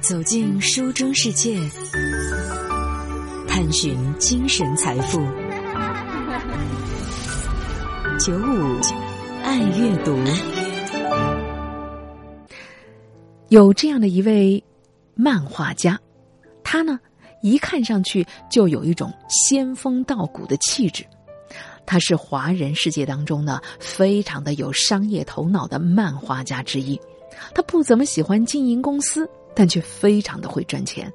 走进书中世界，探寻精神财富。九五爱阅读，有这样的一位漫画家，他呢一看上去就有一种仙风道骨的气质。他是华人世界当中呢非常的有商业头脑的漫画家之一。他不怎么喜欢经营公司，但却非常的会赚钱。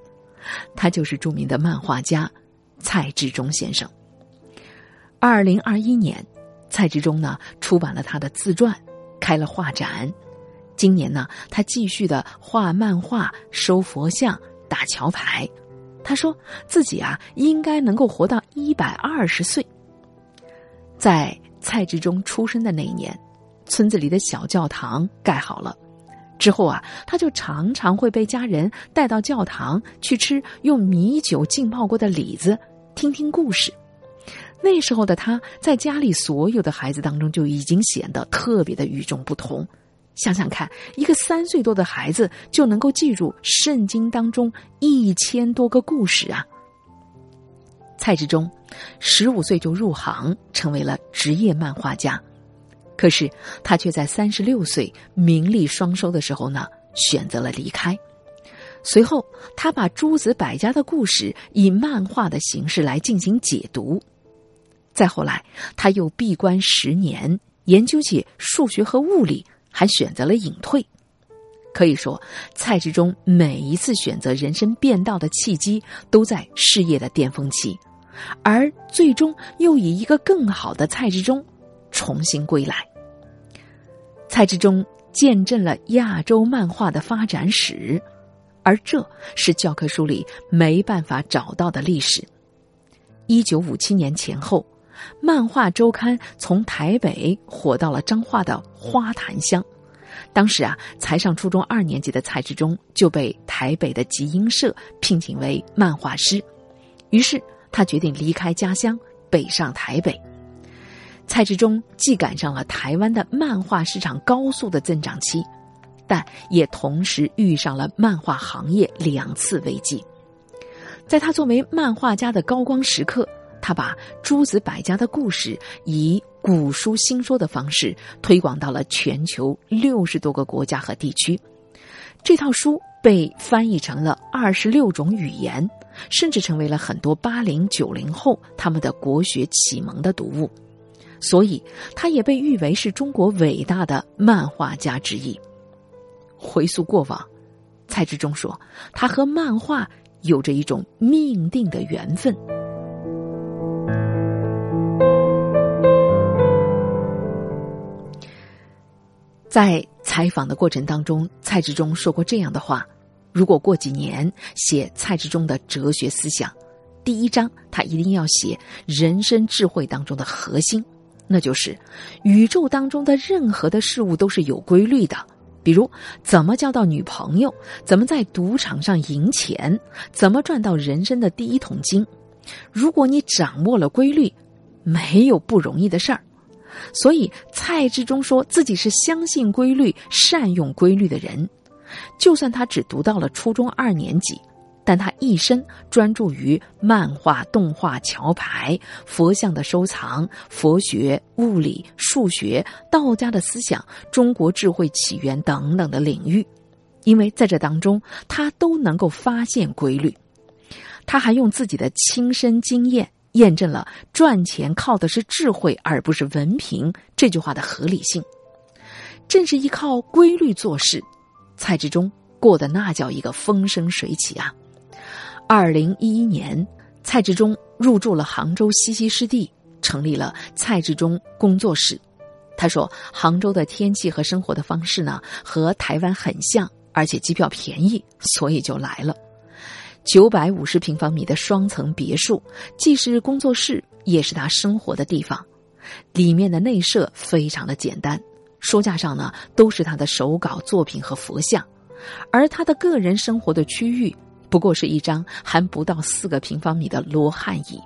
他就是著名的漫画家蔡志忠先生。二零二一年，蔡志忠呢出版了他的自传，开了画展。今年呢，他继续的画漫画、收佛像、打桥牌。他说自己啊应该能够活到一百二十岁。在蔡志忠出生的那一年，村子里的小教堂盖好了。之后啊，他就常常会被家人带到教堂去吃用米酒浸泡过的李子，听听故事。那时候的他在家里所有的孩子当中就已经显得特别的与众不同。想想看，一个三岁多的孩子就能够记住圣经当中一千多个故事啊！蔡志忠十五岁就入行，成为了职业漫画家。可是他却在三十六岁名利双收的时候呢，选择了离开。随后，他把诸子百家的故事以漫画的形式来进行解读。再后来，他又闭关十年，研究起数学和物理，还选择了隐退。可以说，蔡志忠每一次选择人生变道的契机，都在事业的巅峰期，而最终又以一个更好的蔡志忠。重新归来，蔡志忠见证了亚洲漫画的发展史，而这是教科书里没办法找到的历史。一九五七年前后，漫画周刊从台北火到了彰化的花坛乡。当时啊，才上初中二年级的蔡志忠就被台北的集英社聘请为漫画师，于是他决定离开家乡，北上台北。蔡志忠既赶上了台湾的漫画市场高速的增长期，但也同时遇上了漫画行业两次危机。在他作为漫画家的高光时刻，他把诸子百家的故事以古书新说的方式推广到了全球六十多个国家和地区。这套书被翻译成了二十六种语言，甚至成为了很多八零九零后他们的国学启蒙的读物。所以，他也被誉为是中国伟大的漫画家之一。回溯过往，蔡志忠说，他和漫画有着一种命定的缘分。在采访的过程当中，蔡志忠说过这样的话：如果过几年写蔡志忠的哲学思想，第一章他一定要写人生智慧当中的核心。那就是，宇宙当中的任何的事物都是有规律的。比如，怎么交到女朋友，怎么在赌场上赢钱，怎么赚到人生的第一桶金。如果你掌握了规律，没有不容易的事儿。所以，蔡志忠说自己是相信规律、善用规律的人。就算他只读到了初中二年级。但他一生专注于漫画、动画、桥牌、佛像的收藏、佛学、物理、数学、道家的思想、中国智慧起源等等的领域，因为在这当中，他都能够发现规律。他还用自己的亲身经验验证了“赚钱靠的是智慧而不是文凭”这句话的合理性。正是依靠规律做事，蔡志忠过得那叫一个风生水起啊！二零一一年，蔡志忠入住了杭州西溪湿地，成立了蔡志忠工作室。他说：“杭州的天气和生活的方式呢，和台湾很像，而且机票便宜，所以就来了。九百五十平方米的双层别墅，既是工作室，也是他生活的地方。里面的内设非常的简单，书架上呢都是他的手稿作品和佛像，而他的个人生活的区域。”不过是一张还不到四个平方米的罗汉椅。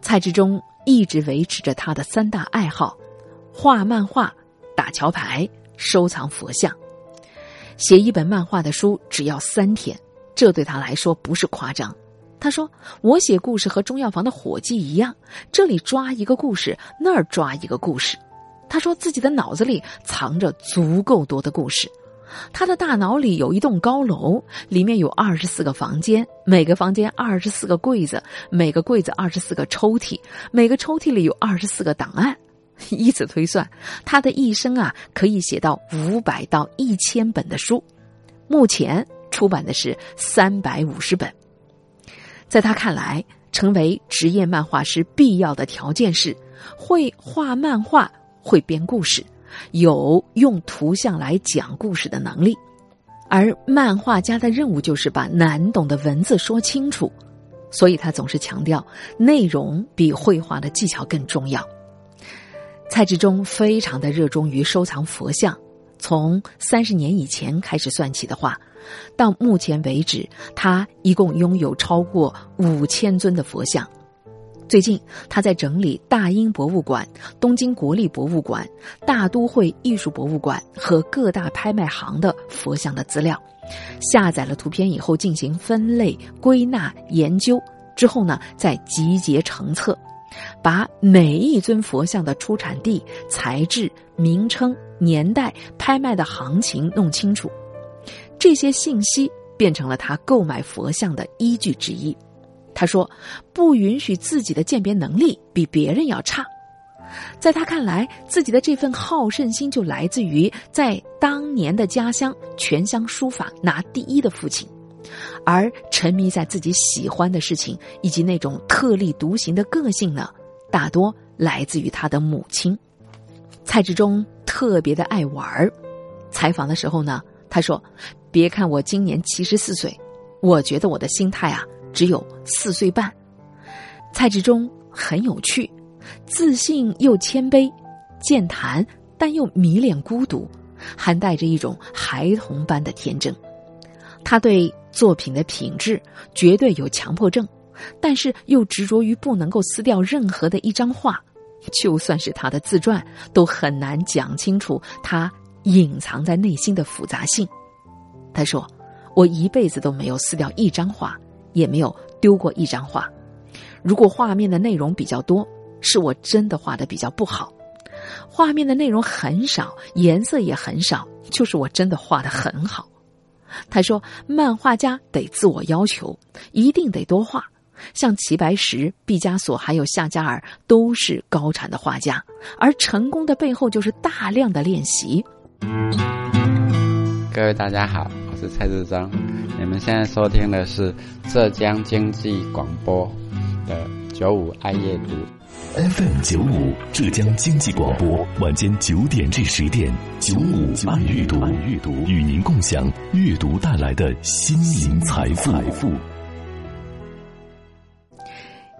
蔡志忠一直维持着他的三大爱好：画漫画、打桥牌、收藏佛像。写一本漫画的书只要三天，这对他来说不是夸张。他说：“我写故事和中药房的伙计一样，这里抓一个故事，那儿抓一个故事。”他说自己的脑子里藏着足够多的故事。他的大脑里有一栋高楼，里面有二十四个房间，每个房间二十四个柜子，每个柜子二十四个抽屉，每个抽屉里有二十四个档案。以此推算，他的一生啊，可以写到五百到一千本的书。目前出版的是三百五十本。在他看来，成为职业漫画师必要的条件是会画漫画，会编故事。有用图像来讲故事的能力，而漫画家的任务就是把难懂的文字说清楚，所以他总是强调内容比绘画的技巧更重要。蔡志忠非常的热衷于收藏佛像，从三十年以前开始算起的话，到目前为止，他一共拥有超过五千尊的佛像。最近，他在整理大英博物馆、东京国立博物馆、大都会艺术博物馆和各大拍卖行的佛像的资料，下载了图片以后进行分类、归纳、研究，之后呢再集结成册，把每一尊佛像的出产地、材质、名称、年代、拍卖的行情弄清楚，这些信息变成了他购买佛像的依据之一。他说：“不允许自己的鉴别能力比别人要差。”在他看来，自己的这份好胜心就来自于在当年的家乡全乡书法拿第一的父亲，而沉迷在自己喜欢的事情以及那种特立独行的个性呢，大多来自于他的母亲。蔡志忠特别的爱玩儿。采访的时候呢，他说：“别看我今年七十四岁，我觉得我的心态啊。”只有四岁半，蔡志忠很有趣，自信又谦卑，健谈但又迷恋孤独，还带着一种孩童般的天真。他对作品的品质绝对有强迫症，但是又执着于不能够撕掉任何的一张画，就算是他的自传，都很难讲清楚他隐藏在内心的复杂性。他说：“我一辈子都没有撕掉一张画。”也没有丢过一张画。如果画面的内容比较多，是我真的画的比较不好；画面的内容很少，颜色也很少，就是我真的画的很好。他说：“漫画家得自我要求，一定得多画。像齐白石、毕加索还有夏加尔都是高产的画家，而成功的背后就是大量的练习。”各位大家好，我是蔡志章。你们现在收听的是浙江经济广播的九五爱阅读，FM 九五浙江经济广播晚间九点至十点，九五爱阅读，与您共享阅读带来的心灵财富。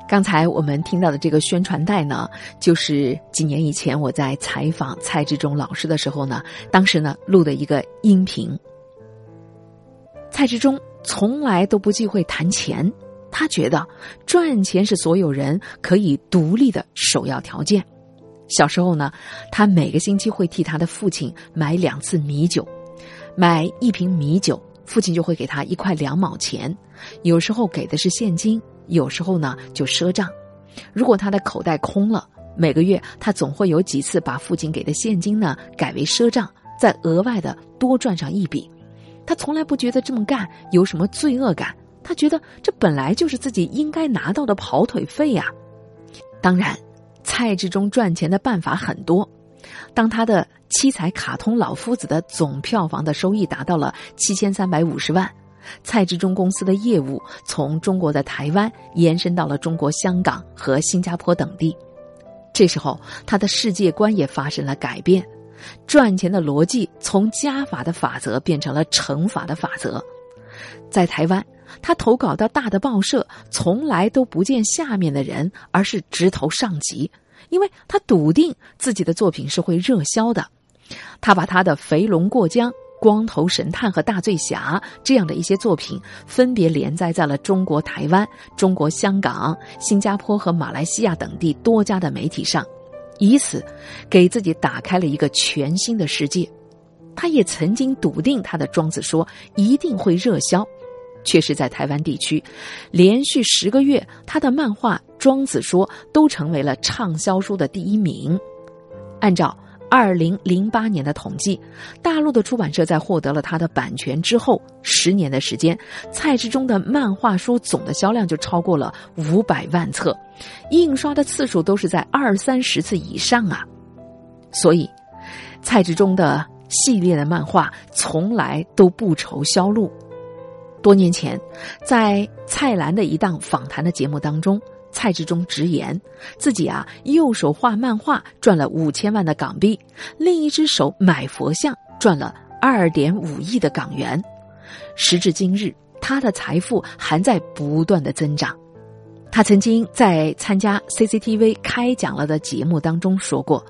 刚才我们听到的这个宣传带呢，就是几年以前我在采访蔡志忠老师的时候呢，当时呢录的一个音频。蔡志忠从来都不忌讳谈钱，他觉得赚钱是所有人可以独立的首要条件。小时候呢，他每个星期会替他的父亲买两次米酒，买一瓶米酒，父亲就会给他一块两毛钱，有时候给的是现金，有时候呢就赊账。如果他的口袋空了，每个月他总会有几次把父亲给的现金呢改为赊账，再额外的多赚上一笔。他从来不觉得这么干有什么罪恶感，他觉得这本来就是自己应该拿到的跑腿费呀。当然，蔡志忠赚钱的办法很多。当他的七彩卡通老夫子的总票房的收益达到了七千三百五十万，蔡志忠公司的业务从中国的台湾延伸到了中国香港和新加坡等地。这时候，他的世界观也发生了改变。赚钱的逻辑从加法的法则变成了乘法的法则。在台湾，他投稿到大的报社，从来都不见下面的人，而是直投上级，因为他笃定自己的作品是会热销的。他把他的《肥龙过江》《光头神探》和《大醉侠》这样的一些作品，分别连载在了中国台湾、中国香港、新加坡和马来西亚等地多家的媒体上。以此，给自己打开了一个全新的世界。他也曾经笃定他的庄子说一定会热销，却是在台湾地区，连续十个月，他的漫画《庄子说》都成为了畅销书的第一名。按照二零零八年的统计，大陆的出版社在获得了他的版权之后，十年的时间，蔡志忠的漫画书总的销量就超过了五百万册，印刷的次数都是在二三十次以上啊！所以，蔡志忠的系列的漫画从来都不愁销路。多年前，在蔡澜的一档访谈的节目当中。蔡志忠直言，自己啊右手画漫画赚了五千万的港币，另一只手买佛像赚了二点五亿的港元。时至今日，他的财富还在不断的增长。他曾经在参加 CCTV 开讲了的节目当中说过，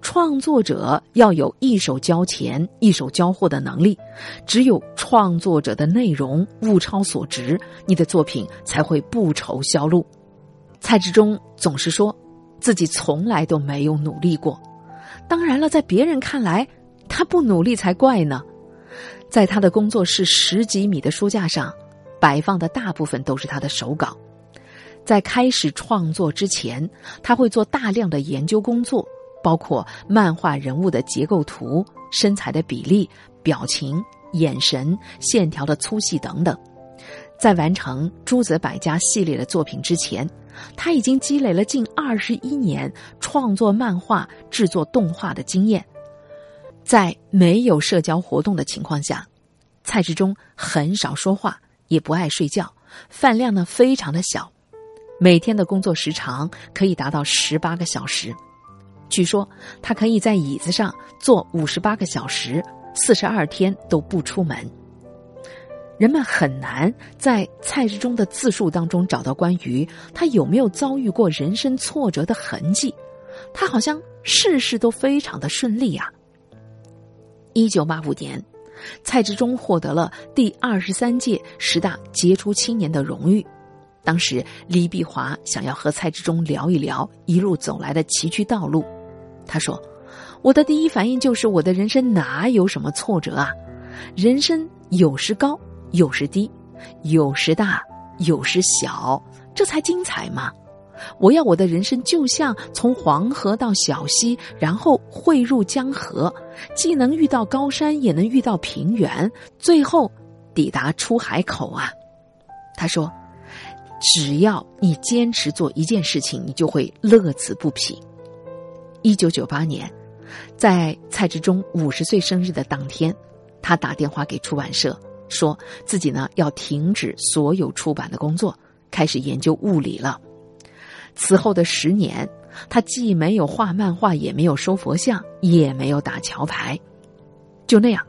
创作者要有一手交钱一手交货的能力，只有创作者的内容物超所值，你的作品才会不愁销路。蔡志忠总是说，自己从来都没有努力过。当然了，在别人看来，他不努力才怪呢。在他的工作室十几米的书架上，摆放的大部分都是他的手稿。在开始创作之前，他会做大量的研究工作，包括漫画人物的结构图、身材的比例、表情、眼神、线条的粗细等等。在完成诸子百家系列的作品之前。他已经积累了近二十一年创作漫画、制作动画的经验，在没有社交活动的情况下，蔡志忠很少说话，也不爱睡觉，饭量呢非常的小，每天的工作时长可以达到十八个小时。据说他可以在椅子上坐五十八个小时，四十二天都不出门。人们很难在蔡志忠的自述当中找到关于他有没有遭遇过人生挫折的痕迹，他好像事事都非常的顺利啊。一九八五年，蔡志忠获得了第二十三届十大杰出青年的荣誉。当时李碧华想要和蔡志忠聊一聊一路走来的崎岖道路，他说：“我的第一反应就是我的人生哪有什么挫折啊？人生有时高。”有时低，有时大，有时小，这才精彩嘛！我要我的人生就像从黄河到小溪，然后汇入江河，既能遇到高山，也能遇到平原，最后抵达出海口啊！他说：“只要你坚持做一件事情，你就会乐此不疲。”一九九八年，在蔡志忠五十岁生日的当天，他打电话给出版社。说自己呢要停止所有出版的工作，开始研究物理了。此后的十年，他既没有画漫画，也没有收佛像，也没有打桥牌，就那样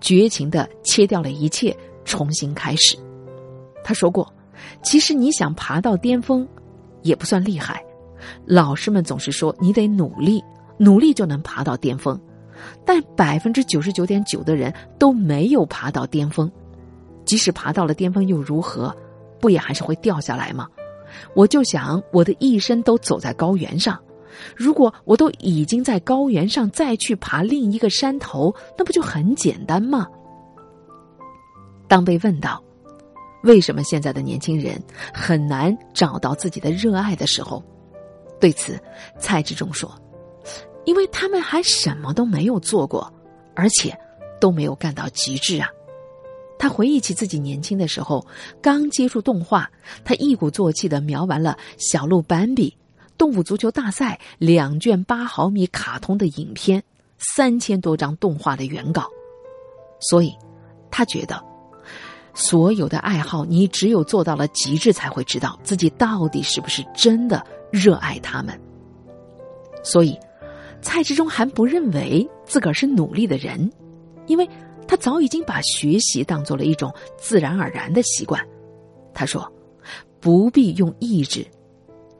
绝情的切掉了一切，重新开始。他说过：“其实你想爬到巅峰，也不算厉害。老师们总是说你得努力，努力就能爬到巅峰，但百分之九十九点九的人都没有爬到巅峰。”即使爬到了巅峰又如何？不也还是会掉下来吗？我就想，我的一生都走在高原上。如果我都已经在高原上，再去爬另一个山头，那不就很简单吗？当被问到为什么现在的年轻人很难找到自己的热爱的时候，对此，蔡志忠说：“因为他们还什么都没有做过，而且都没有干到极致啊。”他回忆起自己年轻的时候，刚接触动画，他一鼓作气的描完了《小鹿斑比》《动物足球大赛》两卷八毫米卡通的影片，三千多张动画的原稿。所以，他觉得，所有的爱好，你只有做到了极致，才会知道自己到底是不是真的热爱他们。所以，蔡志忠还不认为自个儿是努力的人，因为。他早已经把学习当做了一种自然而然的习惯。他说：“不必用意志，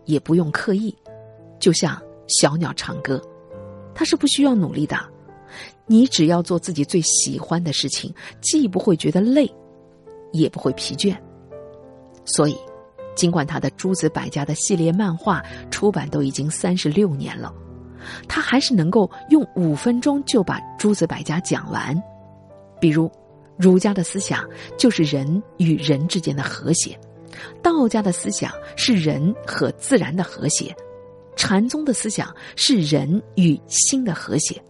也不用刻意，就像小鸟唱歌，它是不需要努力的。你只要做自己最喜欢的事情，既不会觉得累，也不会疲倦。所以，尽管他的诸子百家的系列漫画出版都已经三十六年了，他还是能够用五分钟就把诸子百家讲完。”比如，儒家的思想就是人与人之间的和谐，道家的思想是人和自然的和谐，禅宗的思想是人与心的和谐。